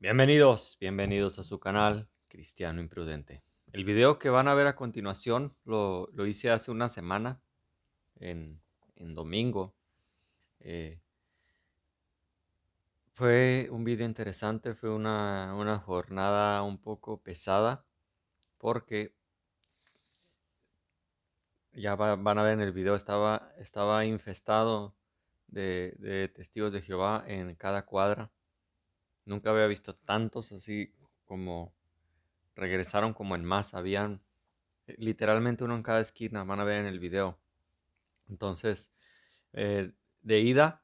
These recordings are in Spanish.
Bienvenidos, bienvenidos a su canal Cristiano Imprudente. El video que van a ver a continuación lo, lo hice hace una semana, en, en domingo. Eh, fue un video interesante, fue una, una jornada un poco pesada, porque ya va- van a ver en el video, estaba, estaba infestado de, de testigos de Jehová en cada cuadra. Nunca había visto tantos así como regresaron como en masa. Habían eh, literalmente uno en cada esquina, van a ver en el video. Entonces, eh, de ida,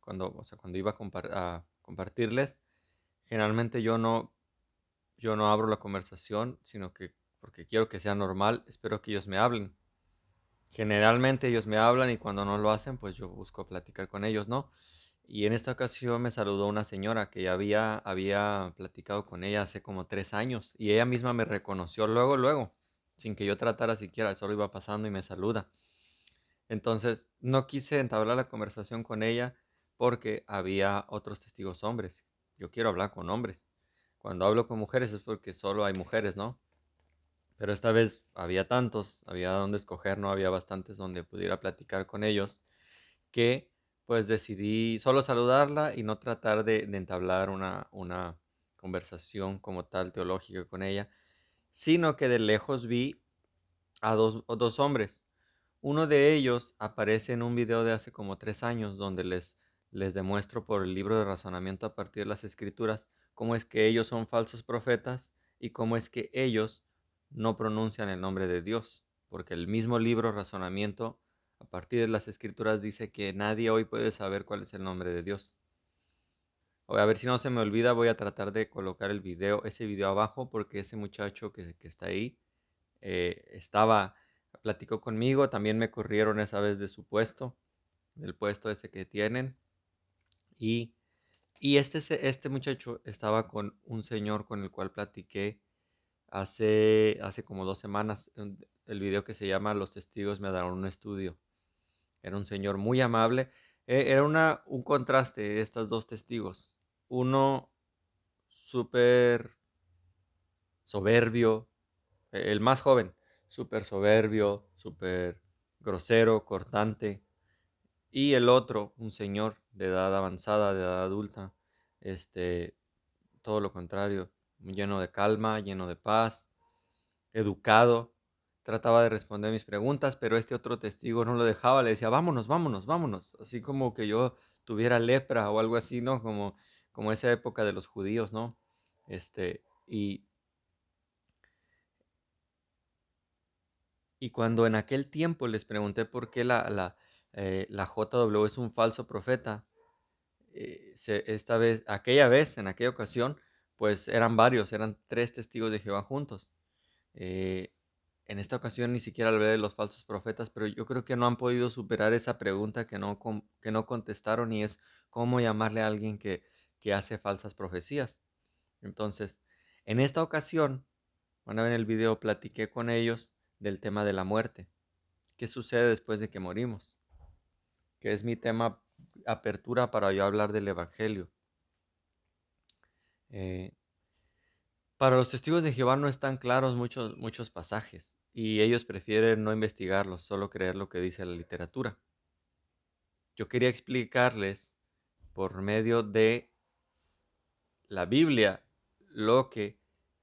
cuando, o sea, cuando iba a, a compartirles, generalmente yo no, yo no abro la conversación, sino que porque quiero que sea normal, espero que ellos me hablen. Generalmente ellos me hablan y cuando no lo hacen, pues yo busco platicar con ellos, ¿no? Y en esta ocasión me saludó una señora que ya había, había platicado con ella hace como tres años y ella misma me reconoció luego, luego, sin que yo tratara siquiera, solo iba pasando y me saluda. Entonces no quise entablar la conversación con ella porque había otros testigos hombres. Yo quiero hablar con hombres. Cuando hablo con mujeres es porque solo hay mujeres, ¿no? Pero esta vez había tantos, había donde escoger, no había bastantes donde pudiera platicar con ellos, que pues decidí solo saludarla y no tratar de, de entablar una, una conversación como tal teológica con ella, sino que de lejos vi a dos, a dos hombres. Uno de ellos aparece en un video de hace como tres años donde les, les demuestro por el libro de razonamiento a partir de las escrituras cómo es que ellos son falsos profetas y cómo es que ellos no pronuncian el nombre de Dios, porque el mismo libro razonamiento a partir de las escrituras dice que nadie hoy puede saber cuál es el nombre de Dios. A ver si no se me olvida, voy a tratar de colocar el video, ese video abajo, porque ese muchacho que, que está ahí eh, estaba, platicó conmigo, también me corrieron esa vez de su puesto, del puesto ese que tienen. Y, y este, este muchacho estaba con un señor con el cual platiqué hace, hace como dos semanas, el video que se llama Los testigos me daron un estudio. Era un señor muy amable. eh, Era una, un contraste de estos dos testigos. Uno súper soberbio, eh, el más joven, súper soberbio, súper grosero, cortante. Y el otro, un señor de edad avanzada, de edad adulta, este, todo lo contrario, lleno de calma, lleno de paz, educado. Trataba de responder mis preguntas, pero este otro testigo no lo dejaba, le decía, vámonos, vámonos, vámonos. Así como que yo tuviera lepra o algo así, ¿no? Como, como esa época de los judíos, ¿no? Este, y, y cuando en aquel tiempo les pregunté por qué la, la, eh, la JW es un falso profeta, eh, esta vez, aquella vez, en aquella ocasión, pues eran varios, eran tres testigos de Jehová juntos. Eh, en esta ocasión ni siquiera hablé de los falsos profetas, pero yo creo que no han podido superar esa pregunta que no, que no contestaron y es cómo llamarle a alguien que, que hace falsas profecías. Entonces, en esta ocasión, van a ver en el video, platiqué con ellos del tema de la muerte. ¿Qué sucede después de que morimos? Que es mi tema apertura para yo hablar del Evangelio. Eh, Para los testigos de Jehová no están claros muchos, muchos pasajes y ellos prefieren no investigarlos, solo creer lo que dice la literatura. Yo quería explicarles por medio de la Biblia lo que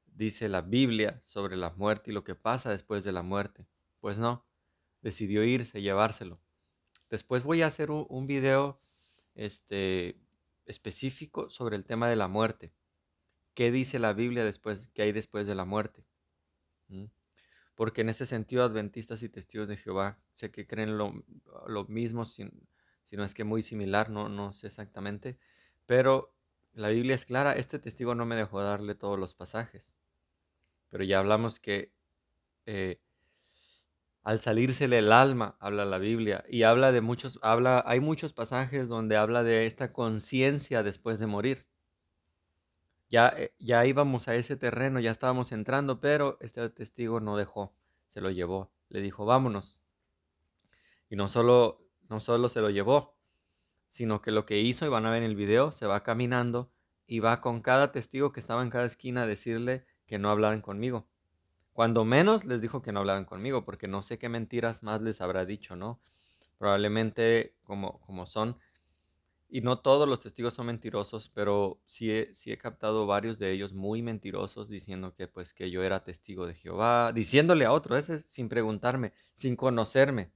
dice la Biblia sobre la muerte y lo que pasa después de la muerte. Pues no, decidió irse, llevárselo. Después voy a hacer un, video este, específico sobre el tema de la muerte. ¿Qué dice la Biblia después, qué hay después de la muerte? ¿Mm? Porque en ese sentido, adventistas y testigos de Jehová sé que creen lo, lo mismo, si, si no es que muy similar, no, no sé exactamente, pero la Biblia es clara, este testigo no me dejó darle todos los pasajes, pero ya hablamos que eh, al salírsele el alma, habla la Biblia, y habla de muchos, habla, hay muchos pasajes donde habla de esta conciencia después de morir. Ya, eh, ya íbamos a ese terreno, ya estábamos entrando, pero este testigo no dejó, se lo llevó, le dijo, vámonos. Y no solo, no solo se lo llevó, sino que lo que hizo, y van a ver en el video, se va caminando y va con cada testigo que estaba en cada esquina a decirle que no hablaran conmigo. Cuando menos les dijo que no hablaran conmigo, porque no sé qué mentiras más les habrá dicho, ¿no? Probablemente como, como son, y no todos los testigos son mentirosos, pero sí he, captado varios de ellos muy mentirosos diciendo que pues que yo era testigo de Jehová, diciéndole a otro, ese sin preguntarme, sin conocerme,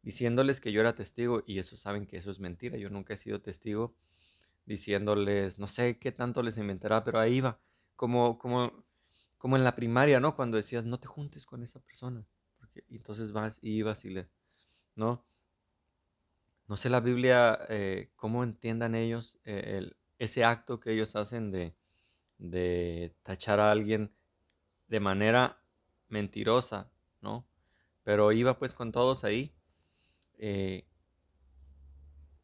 diciéndoles que yo era testigo y eso saben que eso es mentira, yo nunca he sido testigo diciéndoles, no sé qué tanto les inventará, pero ahí va, como, en la primaria, ¿no? Cuando decías, no te juntes con esa persona, porque, entonces vas y ibas y les, ¿no? No sé la Biblia, eh, cómo entiendan ellos eh, ese acto que ellos hacen de, de tachar a alguien de manera mentirosa, ¿no? Pero iba pues con todos ahí eh,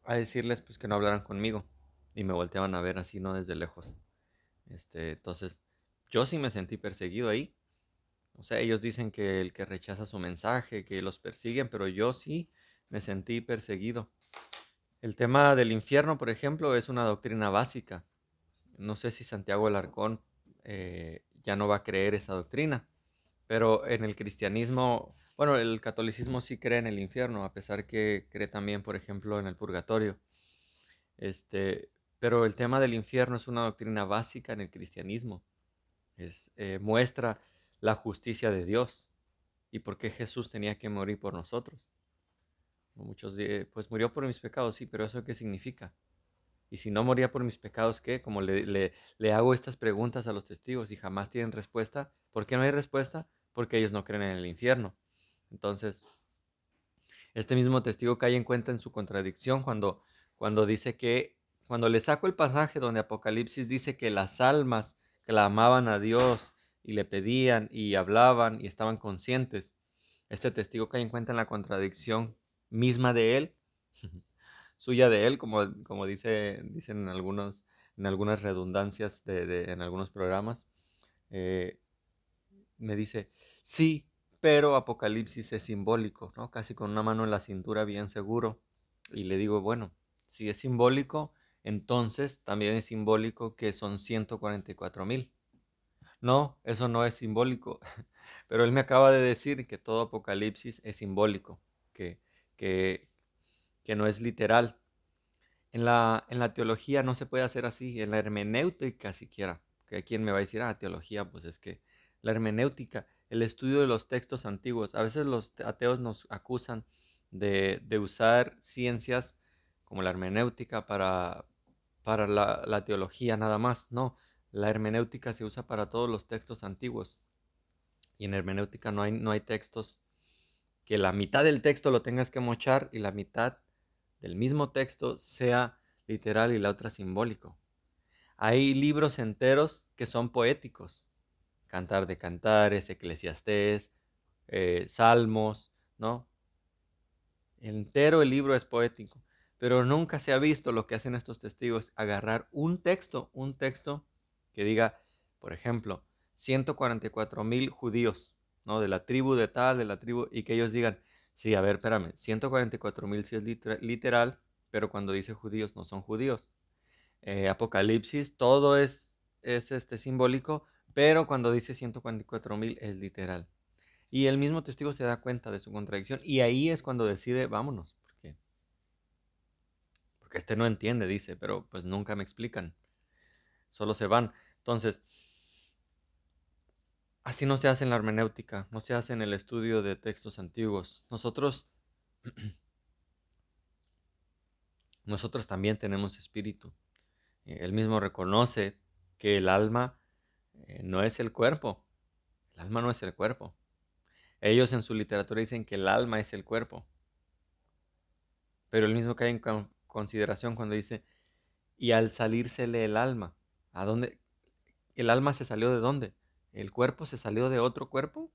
a decirles pues que no hablaran conmigo y me volteaban a ver así, no desde lejos. Este, entonces, yo sí me sentí perseguido ahí. O sea, ellos dicen que el que rechaza su mensaje, que los persiguen, pero yo sí me sentí perseguido. El tema del infierno, por ejemplo, es una doctrina básica. No sé si Santiago Alarcón eh, ya no va a creer esa doctrina, pero en el cristianismo, bueno, el catolicismo sí cree en el infierno, a pesar que cree también, por ejemplo, en el purgatorio. Este, pero el tema del infierno es una doctrina básica en el cristianismo. Es, eh, muestra la justicia de Dios y por qué Jesús tenía que morir por nosotros. Muchos dicen, pues murió por mis pecados, sí, pero ¿eso qué significa? Y si no moría por mis pecados, ¿qué? Como le, le, le, hago estas preguntas a los testigos y jamás tienen respuesta. ¿Por qué no hay respuesta? Porque ellos no creen en el infierno. Entonces, este mismo testigo cae en cuenta en su contradicción cuando, cuando dice que cuando le saco el pasaje donde Apocalipsis dice que las almas clamaban a Dios y le pedían y hablaban y estaban conscientes, este testigo cae en cuenta en la contradicción misma de él, suya de él, como, como dice, dicen en, algunos, en algunas redundancias de, en algunos programas. Eh, me dice, sí, pero Apocalipsis es simbólico, ¿no? Casi con una mano en la cintura, bien seguro. Y le digo, bueno, si es simbólico, entonces también es simbólico que son 144 mil. No, eso no es simbólico, pero él me acaba de decir que todo Apocalipsis es simbólico, que, que, no es literal. En la, en la teología no se puede hacer así, en la hermenéutica siquiera. Que me va a decir, ah, teología, pues es que la hermenéutica, el estudio de los textos antiguos, a veces los ateos nos acusan de, de usar ciencias como la hermenéutica para, para la, teología nada más. No, la hermenéutica se usa para todos los textos antiguos. Y en hermenéutica no hay, no hay textos que la mitad del texto lo tengas que mochar y la mitad del mismo texto sea literal y la otra simbólico. Hay libros enteros que son poéticos. Cantar de Cantares, Eclesiastés, eh, Salmos, ¿no? Entero el libro es poético. Pero nunca se ha visto lo que hacen estos testigos, agarrar un texto, un texto que diga, por ejemplo, 144 mil judíos, ¿no? De la tribu de tal, de la tribu, y que ellos digan, sí, a ver, espérame, 144 mil sí es literal, pero cuando dice judíos no son judíos. Eh, Apocalipsis, todo es, es este, simbólico, pero cuando dice 144 mil es literal. Y el mismo testigo se da cuenta de su contradicción y ahí es cuando decide, vámonos, que este no entiende, dice, pero pues nunca me explican. Solo se van. Entonces, así no se hace en la hermenéutica, no se hace en el estudio de textos antiguos. Nosotros, nosotros también tenemos espíritu. Eh, él mismo reconoce que el alma eh, no es el cuerpo. El alma no es el cuerpo. Ellos en su literatura dicen que el alma es el cuerpo. Pero él mismo cae en consideración cuando dice, y al salírsele el alma. ¿A dónde? ¿El alma se salió de dónde? ¿El cuerpo se salió de otro cuerpo?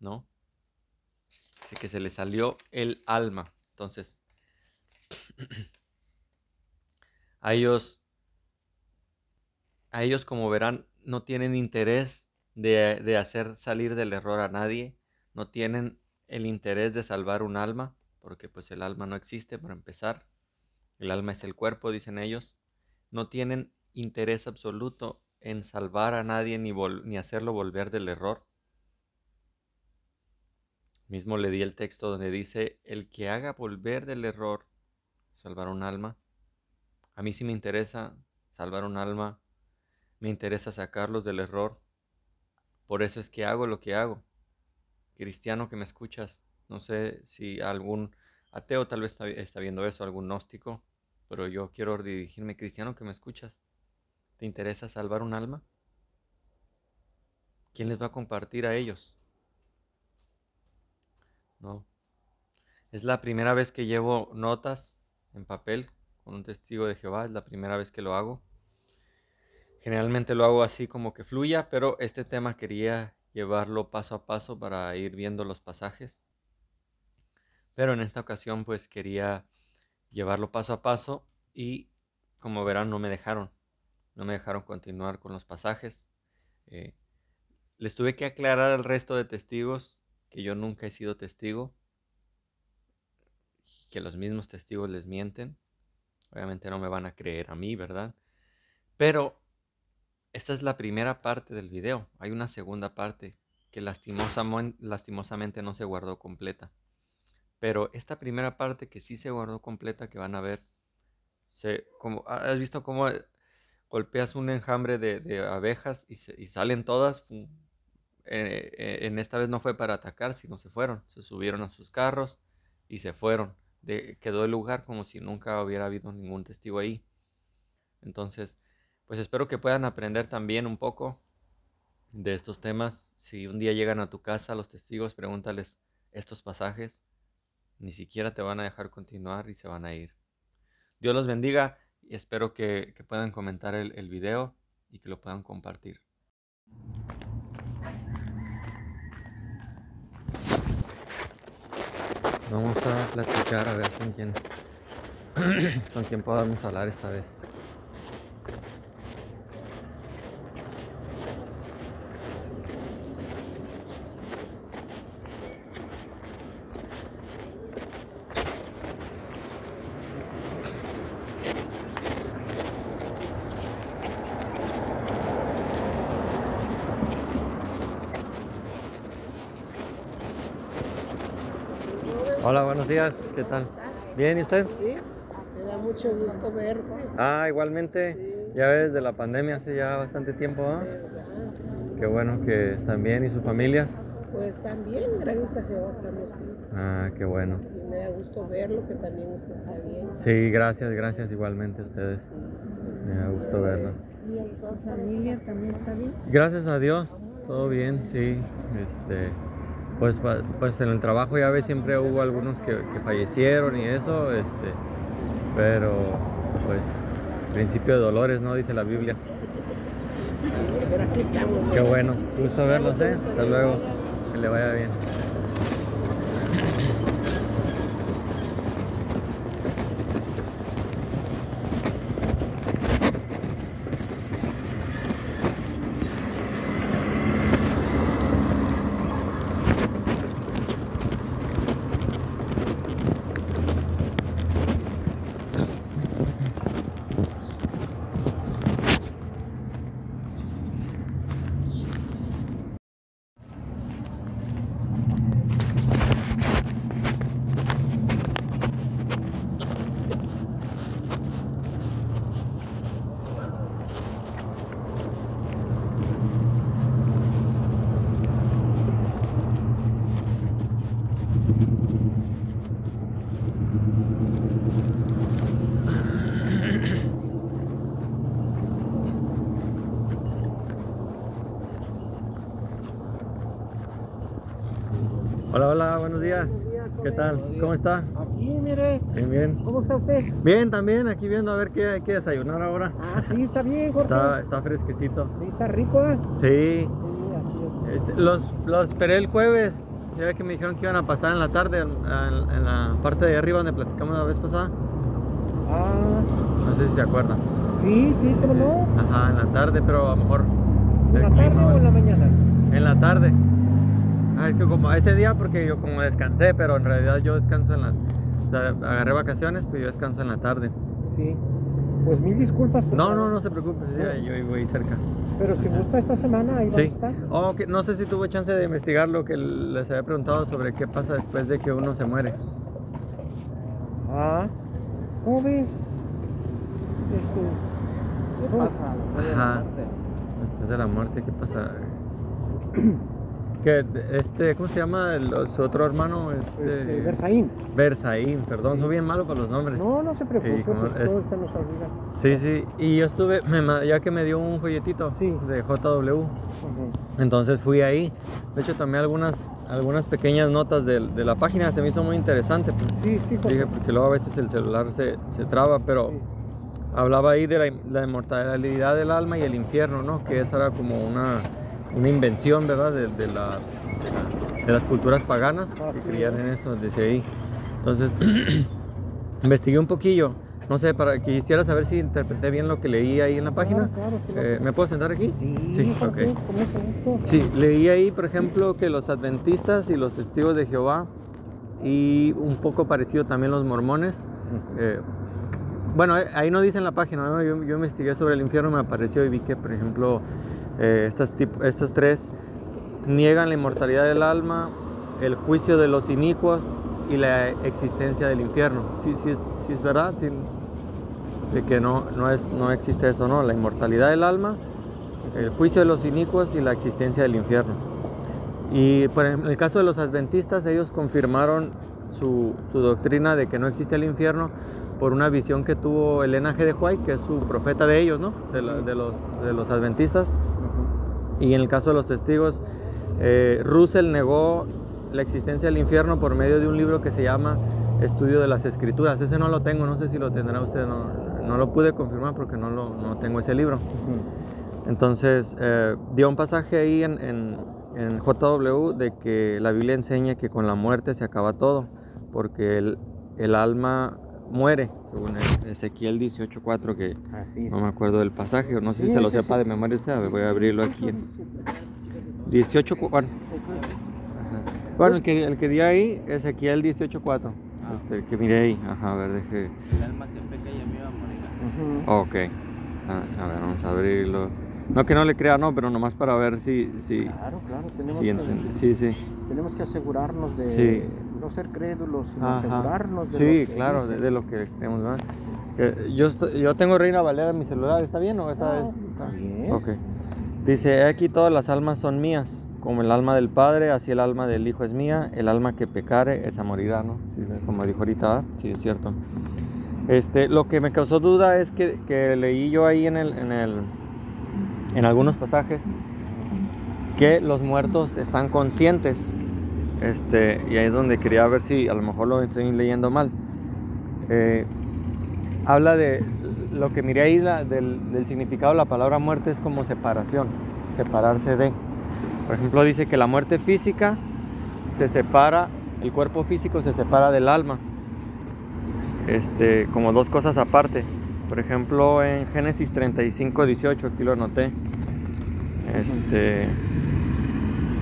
No. Dice que se le salió el alma. Entonces, a ellos, a ellos como verán, no tienen interés de, de hacer salir del error a nadie. No tienen el interés de salvar un alma, porque pues el alma no existe para empezar el alma es el cuerpo, dicen ellos, no tienen interés absoluto en salvar a nadie ni, ni hacerlo volver del error. Mismo le di el texto donde dice, el que haga volver del error, salvar un alma. A mí sí me interesa salvar un alma, me interesa sacarlos del error. Por eso es que hago lo que hago. Cristiano que me escuchas, no sé si algún ateo tal vez está, viendo eso, algún gnóstico, pero yo quiero dirigirme, cristiano que me escuchas. ¿Te interesa salvar un alma? ¿Quién les va a compartir a ellos? No. Es la primera vez que llevo notas en papel con un testigo de Jehová, es la primera vez que lo hago. Generalmente lo hago así como que fluya, pero este tema quería llevarlo paso a paso para ir viendo los pasajes. Pero en esta ocasión pues quería llevarlo paso a paso y como verán no me dejaron, no me dejaron continuar con los pasajes. Eh, les tuve que aclarar al resto de testigos que yo nunca he sido testigo, que los mismos testigos les mienten. Obviamente no me van a creer a mí, ¿verdad? Pero esta es la primera parte del video. Hay una segunda parte que lastimosamente no se guardó completa. Pero esta primera parte que sí se guardó completa, que van a ver, se, como, ¿has visto cómo golpeas un enjambre de, abejas y, salen todas? Eh, eh, en esta vez no fue para atacar, sino se fueron, se subieron a sus carros y se fueron. quedó el lugar como si nunca hubiera habido ningún testigo ahí. Entonces, pues espero que puedan aprender también un poco de estos temas. Si un día llegan a tu casa los testigos, pregúntales estos pasajes. Ni siquiera te van a dejar continuar y se van a ir. Dios los bendiga y espero que, puedan comentar el, el video y que lo puedan compartir. Vamos a platicar a ver con quién con quién podamos hablar esta vez. Hola, buenos días, ¿qué tal? ¿Bien y usted? Sí, me da mucho gusto verte. Ah, igualmente, ya ves, de la pandemia hace ya bastante tiempo, ¿ah? Qué bueno que están bien y sus familias. Pues también, gracias a Jehová estamos bien. Ah, qué bueno. Y me da gusto verlo, que también usted está bien. Sí, gracias, gracias igualmente a ustedes. Me da gusto verlo. ¿Y tu familia también está bien? Gracias a Dios, todo bien, sí. Este, pues, pues en el trabajo ya ves siempre hubo algunos que, fallecieron y eso, este, pero pues principio de dolores, ¿no? Dice la Biblia. Pero aquí estamos. Qué bueno, gusto verlos, ¿eh? Hasta luego, que le vaya bien. Hola, hola, buenos días. ¿Qué tal? ¿Cómo está? Aquí, mire. Bien, bien. ¿Cómo está usted? Bien, también, aquí viendo a ver qué hay que desayunar ahora. Ah, sí, está bien, Jorge. Está, está fresquecito. Sí, está rico, ¿eh? Sí. Este, los, los esperé el jueves. Ya que me dijeron que iban a pasar en la tarde, en, la parte de arriba donde platicamos la vez pasada. Ah. No sé si se acuerda. Sí, sí, ¿cómo no? Ajá, en la tarde, pero a lo mejor. ¿En la tarde o en la mañana? En la tarde. Ah, es que como ese día porque yo como descansé, pero en realidad yo descanso en la... agarré vacaciones, pues yo descanso en la tarde. Sí. Pues mil disculpas. por No, no, no se preocupe, sí, ahí yo voy cerca. Pero si gusta esta semana, ahí Sí. estar. Oh, que no sé si tuvo chance de investigar lo que les había preguntado sobre qué pasa después de que uno se muere. Ah, ¿cómo ves? Este, ¿Qué pasa? después de la Ajá. muerte? Después de la muerte, ¿qué pasa? Que este, ¿cómo se llama el- su otro hermano? Este, Este, Versaín. Versaín, perdón, soy bien malo para los nombres. No, no se preocupe, como pues es- todo nos olvida. Sí, sí, y yo estuve, me ya que me dio un folletito Sí. de JW, Ujú. entonces fui ahí. De hecho, tomé algunas, algunas pequeñas notas de, la página, se me hizo muy interesante. Sí, sí, José. Dije, porque luego a veces el celular se, se traba, pero Sí. hablaba ahí de la, la inmortalidad del alma y el infierno, ¿no? Que esa era como una, una invención, ¿verdad? De, de la, de, la- de las culturas paganas Ah, que sí. creían en eso, decía ahí. Entonces, investigué un poquillo. No sé, para quisiera saber si interpreté bien lo que leí ahí en la página. Claro, claro, sí, Eh, ¿Me puedo sentar aquí? Sí, gusto. Sí, leí ahí, por ejemplo, que los adventistas y los testigos de Jehová y un poco parecido también los mormones. eh, bueno, eh, ahí no dice en la página, ¿no? yo, yo investigué sobre el infierno, me apareció y vi que, por ejemplo, eh, estas, estas tres niegan la inmortalidad del alma, el juicio de los inicuos y la existencia del infierno. Sí, sí, es, verdad, de que no, no, es, no existe eso, ¿no? La inmortalidad del alma, el juicio de los inicuos y la existencia del infierno. Y por en el caso de los adventistas, ellos confirmaron su, doctrina de que no existe el infierno por una visión que tuvo Elena G. de White, que es su profeta de ellos, ¿no? De los, de los adventistas. Y en el caso de los testigos, eh, Russell negó la existencia del infierno por medio de un libro que se llama Estudio de las Escrituras. Ese no lo tengo, no sé si lo tendrá usted, no, no lo pude confirmar porque no, lo, no tengo ese libro. Entonces, eh, dio un pasaje ahí en, en- en JW de que la Biblia enseña que con la muerte se acaba todo, porque el, el alma muere, según el- Ezequiel 18.4, que no me acuerdo del pasaje, o no sé si Sí, se lo sepa sí. de memoria usted, a ver, voy a abrirlo aquí. 18, cu- bueno, ajá. Bueno, el que, el que di ahí, Ezequiel 18.4, Ah. este, que miré ahí, ajá, a ver, deje... El alma que peca y a mí va a morir. Ujú. Ok. Ah, a ver, vamos a abrirlo. No que no le crea, no, pero nomás para ver si, si, Claro, claro, tenemos, si que. Sí, sí. tenemos que asegurarnos de Sí. No ser crédulos, sino Ajá. asegurarnos de Sí, lo que claro, de, de lo que ¿verdad? Eh, yo, yo tengo Reina Valera en mi celular, ¿está bien o esa Ah, es? está bien. Ok. Dice, "He aquí todas las almas son mías, como el alma del Padre, así el alma del Hijo es mía, el alma que pecare, esa morirá, ¿no? Sí, como dijo ahorita, sí, es cierto. Este, lo que me causó duda es que, que leí yo ahí en, el, en, el, en algunos pasajes que los muertos están conscientes. Este, y ahí es donde quería ver si a lo mejor lo estoy leyendo mal. Eh, habla de lo que miré ahí del significado de la palabra muerte es como separación, separarse de. Por ejemplo, dice que la muerte física se separa, el cuerpo físico se separa del alma. Este, como dos cosas aparte. Por ejemplo, en Génesis 35, 18, aquí lo anoté. Este,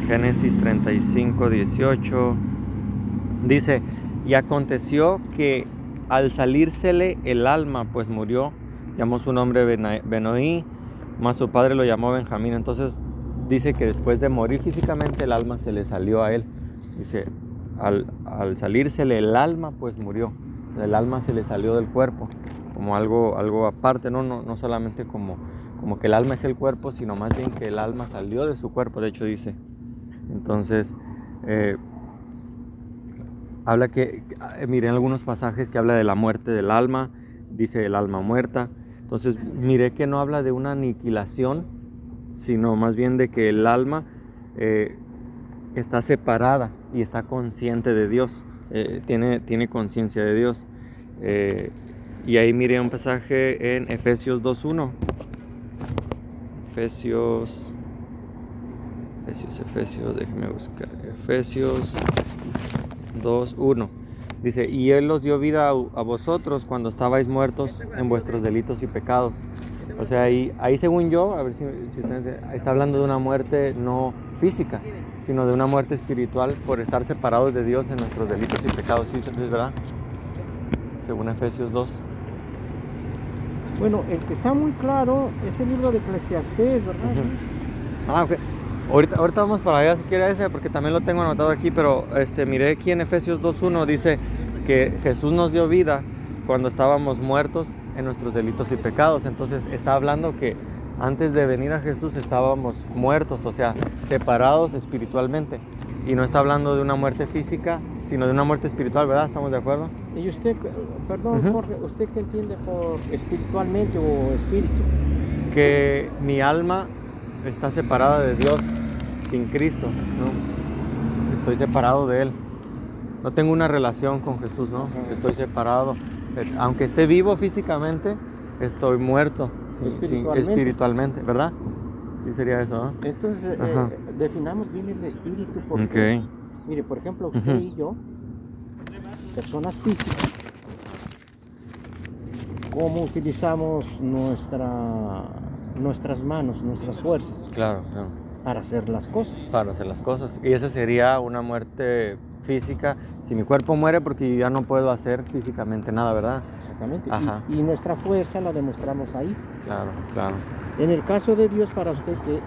Génesis 35, 18. Dice, y aconteció que al salírsele el alma, pues murió, llamó su nombre Benoí, más su padre lo llamó Benjamín. Entonces dice que después de morir físicamente el alma se le salió a él. Dice, al, al salírsele el alma, pues murió. El alma se le salió del cuerpo, como algo, algo aparte, ¿no? No, no solamente como, como que el alma es el cuerpo, sino más bien que el alma salió de su cuerpo, de hecho dice. Entonces, eh, habla que, eh, miré algunos pasajes que habla de la muerte del alma, dice el alma muerta. Entonces, miré que no habla de una aniquilación, sino más bien de que el alma eh, está separada y está consciente de Dios, tiene, tiene conciencia de Dios. Y ahí miré un pasaje en Efesios 2.1. Efesios, Efesios, Efesios, déjeme buscar. Efesios 2.1. Dice, y Él los dio vida a, a vosotros cuando estabais muertos en vuestros delitos y pecados. O sea, ahí, ahí según yo, a ver si, está hablando de una muerte no física, sino de una muerte espiritual por estar separados de Dios en nuestros delitos y pecados. ¿Sí es verdad? Según Efesios 2. Bueno, el que está muy claro es el libro de Eclesiastés, ¿verdad? Ah, ok. Ahorita, ahorita vamos para allá si quiere ese, porque también lo tengo anotado aquí, pero este, miré aquí en Efesios 2.1 dice que Jesús nos dio vida cuando estábamos muertos en nuestros delitos y pecados. Entonces está hablando que antes de venir a Jesús estábamos muertos, o sea, separados espiritualmente. Y no está hablando de una muerte física, sino de una muerte espiritual, ¿verdad? ¿Estamos de acuerdo? Y usted, perdón, Ujú. Jorge, ¿usted qué entiende por espiritualmente o espíritu? que mi alma está separada de Dios sin Cristo, ¿no? Estoy separado de Él. No tengo una relación con Jesús, ¿no? Estoy separado. Eh, Aunque esté vivo físicamente, estoy muerto Espiritualmente. espiritualmente, ¿verdad? Sí sería eso, ¿no? Entonces, eh, definamos bien el espíritu porque, Ok. mire, por ejemplo, usted y yo, personas físicas, ¿cómo utilizamos nuestra, nuestras manos, nuestras fuerzas Claro, claro. Para hacer las cosas? Para hacer las cosas. Y esa sería una muerte física. Si mi cuerpo muere porque yo ya no puedo hacer físicamente nada, ¿verdad? Exactamente. Y- Ajá. Y, nuestra fuerza la demostramos ahí. Claro, claro. En el caso de Dios, para usted, ¿qué,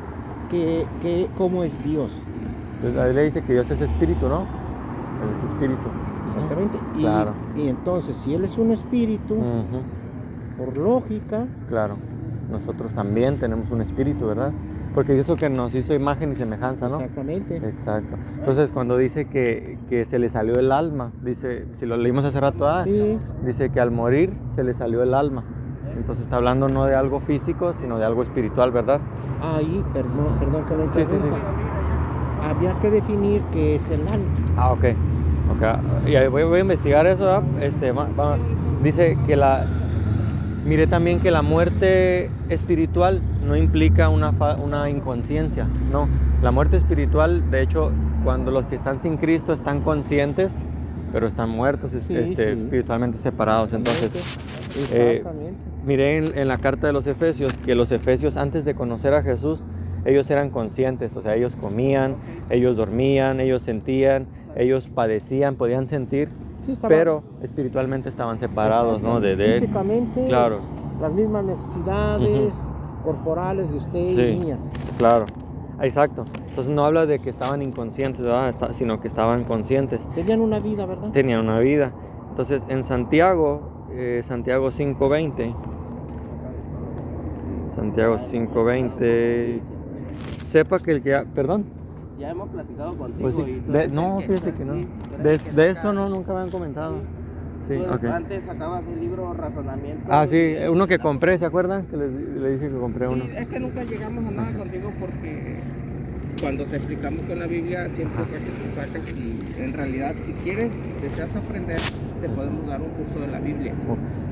qué, qué- cómo es Dios? Entonces, la Biblia dice que Dios es espíritu, ¿no? Él es espíritu. Exactamente. Y, Claro. y entonces, si Él es un espíritu, por lógica, Claro. Nosotros también tenemos un espíritu, ¿verdad? Porque eso que nos hizo imagen y semejanza, ¿no? exactamente. Exacto. Entonces, cuando dice que, que se le salió el alma, dice, si lo leímos hace rato, ah, Sí, dice que al morir se le salió el alma. Entonces está hablando no de algo físico, sino de algo espiritual, ¿verdad? ahí, perdón, perdón que lo Sí, sí, sí. Había que definir qué es el alma. Ah, ok. Ok. Y voy, voy a investigar eso. ¿ah? Este, va- va- Dice que la... Miré también que la muerte espiritual no implica una, una inconsciencia, no. La muerte espiritual, de hecho, cuando los que están sin Cristo están conscientes, pero están muertos Sí, este, sí. espiritualmente separados. Entonces, eh, miré en, en la carta de los Efesios que los Efesios antes de conocer a Jesús, ellos eran conscientes, o sea, ellos comían, ellos dormían, ellos sentían, ellos padecían, podían sentir, Sí, pero espiritualmente estaban separados, ¿no? De, de él. Físicamente, Claro, las mismas necesidades corporales de usted Sí. y mías. claro, exacto. Entonces no habla de que estaban inconscientes, ¿verdad? Está- sino que estaban conscientes, Tenían una vida, ¿verdad? tenían una vida. Entonces en Santiago, eh, Santiago 5.20, Santiago 5.20, sepa que el que... ha- Perdón. Ya hemos platicado contigo. Pues sí, y de- no, fíjese que no. sí, De, esto no, nunca me han comentado. Sí, Tú. Antes sacabas el libro Razonamiento. Ah, sí, uno que compré, ¿se acuerdan? Que les, le dije que compré uno. Sí, es que nunca llegamos a nada contigo porque cuando te explicamos con la Biblia siempre sacas y sacas y en realidad si quieres, deseas aprender, te podemos dar un curso de la Biblia.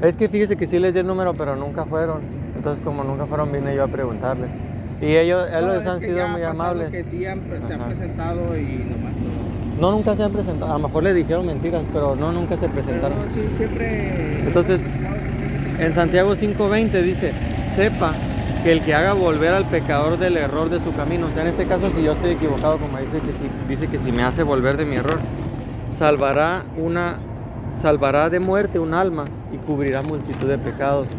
Es que fíjese que sí les di el número, pero nunca fueron. Entonces, como nunca fueron, vine yo a preguntarles. Y ellos, ellos han sido muy amables. que sí han, se han Ajá. presentado y nomás no. No, nunca se han presentado. A lo mejor le dijeron mentiras, pero no, nunca se Pero presentaron. no, sí, siempre... Entonces, En Santiago 5:20 dice, sepa que el que haga volver al pecador del error de su camino, o sea, en este caso si yo estoy equivocado, como dice que si, dice que si me hace volver de mi error, salvará una salvará de muerte un alma y cubrirá multitud de pecados.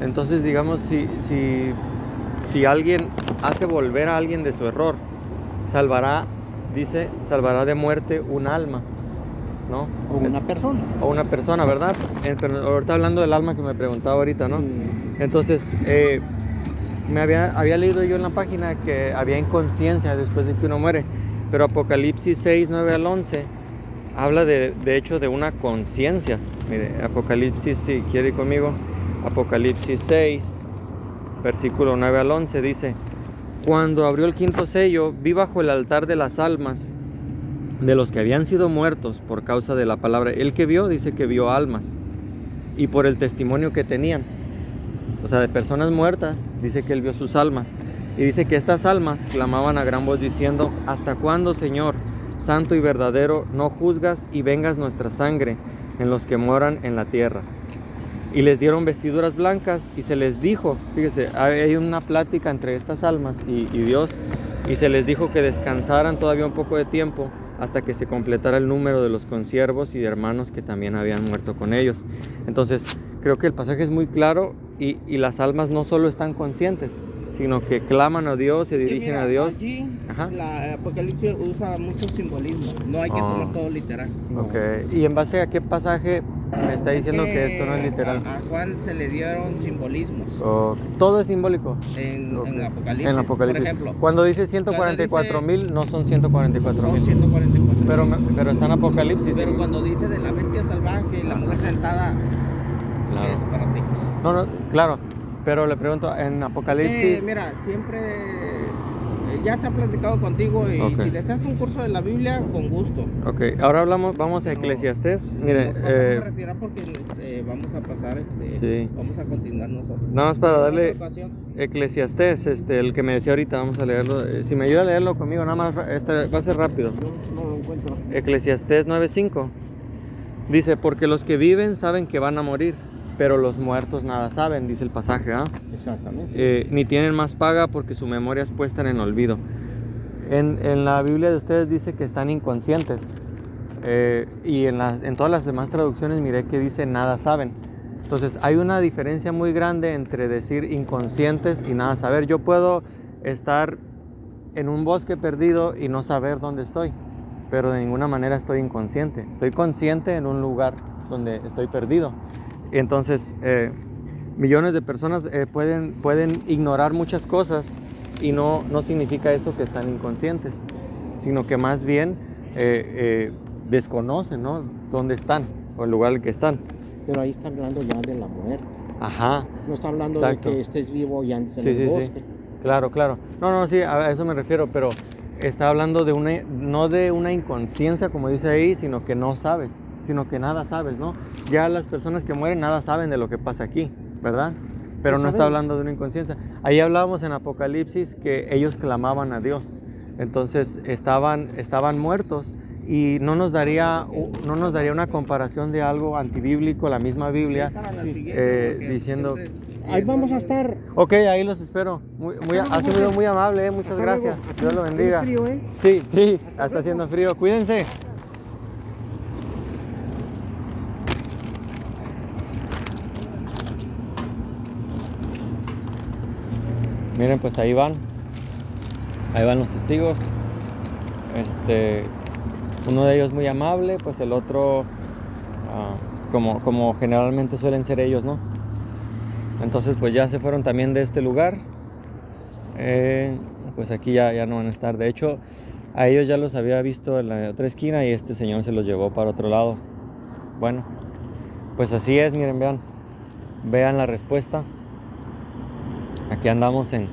Entonces, digamos si si si alguien hace volver a alguien de su error, salvará dice, salvará de muerte un alma, ¿no? O una persona. o una persona, ¿verdad? Eh, pero ahorita hablando del alma que me preguntaba ahorita, ¿no? Mm, Entonces, eh, me había, había leído yo en la página que había inconsciencia después de que uno muere, pero Apocalipsis 6, 9 al 11 habla de, de hecho de una conciencia. Mire, Apocalipsis, si quiere ir conmigo, Apocalipsis 6, versículo 9 al 11 dice, cuando abrió el quinto sello, vi bajo el altar de las almas de los que habían sido muertos por causa de la palabra. El que vio dice que vio almas y por el testimonio que tenían. O sea, de personas muertas, dice que él vio sus almas. Y dice que estas almas clamaban a gran voz diciendo, ¿hasta cuándo, Señor, santo y verdadero, no juzgas y vengas nuestra sangre en los que moran en la tierra? Y les dieron vestiduras blancas y se les dijo, fíjese, hay una plática entre estas almas y, Dios, y se les dijo que descansaran todavía un poco de tiempo hasta que se completara el número de los consiervos y de hermanos que también habían muerto con ellos. Entonces, creo que el pasaje es muy claro y, y las almas no solo están conscientes, sino que claman a Dios, se dirigen mira, a Dios. Allí Ajá. la Apocalipsis usa mucho simbolismo. No hay que Ah. tomar todo literal. Ok. ¿Y en base a qué pasaje me está diciendo Es que esto no es literal? A, a Juan se le dieron simbolismos. Ok. Todo es simbólico. En, Ok. en Apocalipsis. En Apocalipsis. Por ejemplo, Cuando dice 144 mil, no son 144 son mil. 144. Pero, pero está en Apocalipsis. Pero cuando dice de la bestia salvaje y la mujer sentada, Claro. es para ti. No, no, claro. Pero le pregunto, en Apocalipsis. Eh, mira, siempre eh, ya se ha platicado contigo y Ok. si deseas un curso de la Biblia, con gusto. Ok, ahora hablamos, vamos a Eclesiastés. Mire, Nos pasamos eh, a retirar porque este, vamos a pasar, este, Sí. vamos a continuar nosotros. nada más para darle. Eclesiastés, este, el que me decía ahorita, vamos a leerlo. Eh, Si me ayuda a leerlo conmigo, nada más, este, va a ser rápido. No, no lo encuentro. Eclesiastés 9:5 dice, porque los que viven saben que van a morir, pero los muertos nada saben, dice el pasaje, ¿ah? Exactamente. Eh, ni tienen más paga porque su memoria es puesta en el olvido. En, en la Biblia de ustedes dice que están inconscientes. Eh, y en, las- en todas las demás traducciones miré que dice nada saben. Entonces hay una diferencia muy grande entre decir inconscientes y nada saber. Yo puedo estar en un bosque perdido y no saber dónde estoy, pero de ninguna manera estoy inconsciente. Estoy consciente en un lugar donde estoy perdido. Entonces, eh, millones de personas eh, pueden, pueden ignorar muchas cosas y no, no significa eso que están inconscientes, sino que más bien eh, desconocen ¿no? dónde están o el lugar en el que están. Pero ahí está hablando ya de la muerte. Ajá, No está hablando Exacto. de que estés vivo y andes en Sí, el sí, sí. bosque. claro, claro. No, no, sí, a eso me refiero, pero está hablando de una, no de una inconsciencia, como dice ahí, sino que no sabes, sino que nada sabes, ¿no? Ya las personas que mueren nada saben de lo que pasa aquí, ¿verdad? Pero No no está hablando de una inconsciencia. Ahí hablábamos en Apocalipsis que ellos clamaban a Dios. Entonces estaban, estaban muertos y no nos, daría, no nos daría una comparación de algo antibíblico, la misma Biblia. Eh, diciendo- Ahí vamos a estar. Ok, ahí los espero. Muy, muy, ha sido muy amable, eh, muchas Hasta gracias. luego. Dios lo bendiga. ¿eh? Sí, sí, está haciendo frío. Cuídense. Miren, pues ahí van. Ahí van los testigos. Este, uno de ellos muy amable, pues el otro, ah, como, como generalmente suelen ser ellos, ¿no? Entonces, pues ya se fueron también de este lugar. Eh, pues aquí ya, ya no van a estar. De hecho, a ellos ya los había visto en la otra esquina y este señor se los llevó para otro lado. Bueno, pues así es, miren, vean. Vean la respuesta. Aquí andamos en,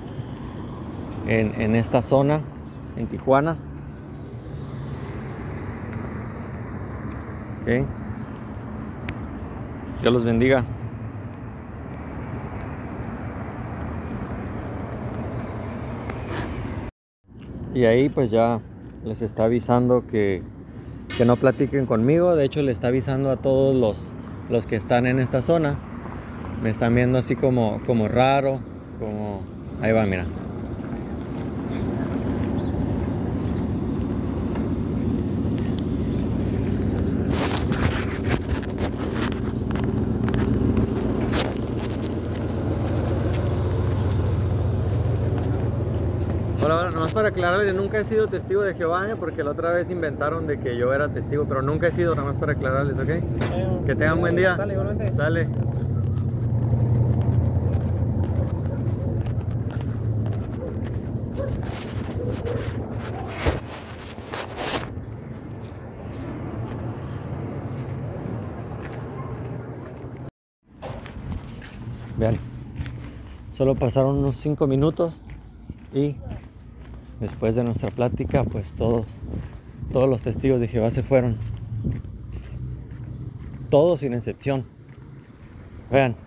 en, esta zona, en Tijuana. Ok. Dios los bendiga. Y ahí pues ya les está avisando que, que no platiquen conmigo. De hecho le está avisando a todos los, los que están en esta zona. Me están viendo así como, como raro. Como... Ahí va, mira. Hola, hola, nomás para aclararle, nunca he sido testigo de Jehová, ¿eh? porque la otra vez inventaron de que yo era testigo, pero nunca he sido, nada más para aclararles, ¿ok? Que tengan buen día. Dale, igualmente. Sale. Vean, solo pasaron unos 5 minutos y después de nuestra plática, pues todos, todos los testigos de Jehová se fueron. Todos sin excepción. Vean.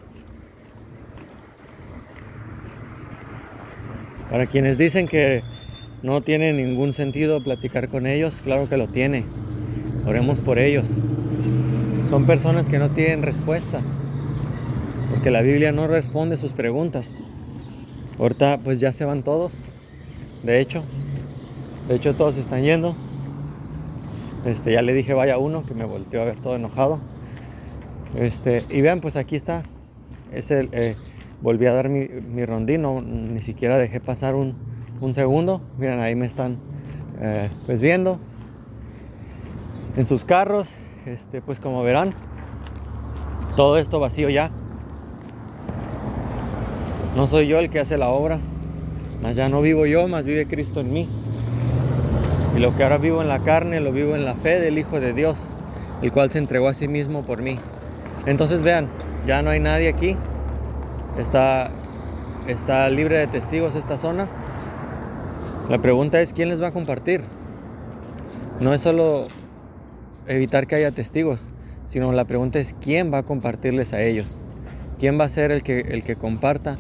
Para quienes dicen que no tiene ningún sentido platicar con ellos, claro que lo tiene. Oremos por ellos. Son personas que no tienen respuesta. Porque la Biblia no responde sus preguntas. Ahorita pues ya se van todos. De hecho. De hecho todos están yendo. Este, ya le dije vaya uno que me volteó a ver todo enojado. Este, y vean, pues aquí está. Es el, eh, volví a dar mi, mi rondín, no, ni siquiera dejé pasar un, un segundo. Miren, ahí me están eh, pues viendo en sus carros. Este, pues como verán, todo esto vacío ya. No soy yo el que hace la obra, más ya no vivo yo, más vive Cristo en mí. Y lo que ahora vivo en la carne, lo vivo en la fe del Hijo de Dios, el cual se entregó a sí mismo por mí. Entonces vean, ya no hay nadie aquí. Está, está libre de testigos esta zona. La pregunta es, ¿quién les va a compartir? No es solo evitar que haya testigos, sino la pregunta es, ¿quién va a compartirles a ellos? ¿Quién va a ser el que, el que comparta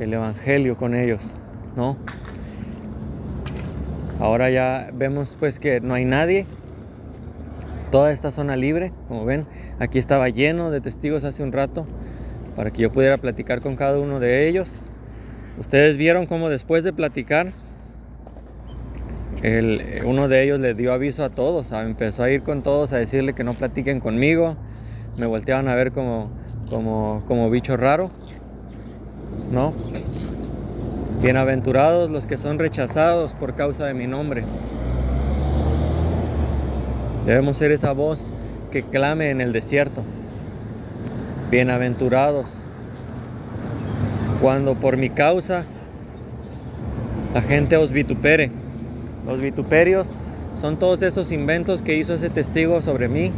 el Evangelio con ellos? ¿No? Ahora ya vemos pues que no hay nadie. Toda esta zona libre, como ven, aquí estaba lleno de testigos hace un rato para que yo pudiera platicar con cada uno de ellos. Ustedes vieron cómo después de platicar, uno de ellos le dio aviso a todos, empezó a ir con todos a decirle que no platiquen conmigo, me volteaban a ver como, como, como bicho raro, ¿no? Bienaventurados los que son rechazados por causa de mi nombre. Debemos ser esa voz que clame en el desierto. Bienaventurados cuando por mi causa la gente os vitupere. Los vituperios son todos esos inventos que hizo ese testigo sobre mí,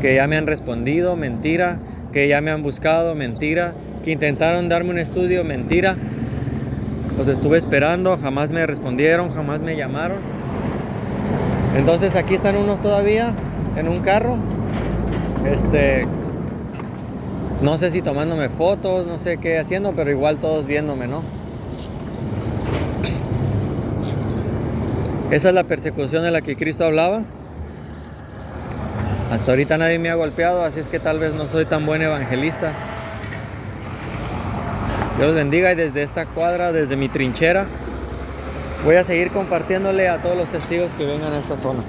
que ya me han respondido, mentira, que ya me han buscado, mentira, que intentaron darme un estudio, mentira, los estuve esperando, jamás me respondieron, jamás me llamaron. Entonces aquí están unos todavía en un carro. Este, no sé si tomándome fotos, no sé qué haciendo, pero igual todos viéndome, ¿no? Esa es la persecución de la que Cristo hablaba. Hasta ahorita nadie me ha golpeado, así es que tal vez no soy tan buen evangelista. Dios bendiga y desde esta cuadra, desde mi trinchera, voy a seguir compartiéndole a todos los testigos que vengan a esta zona.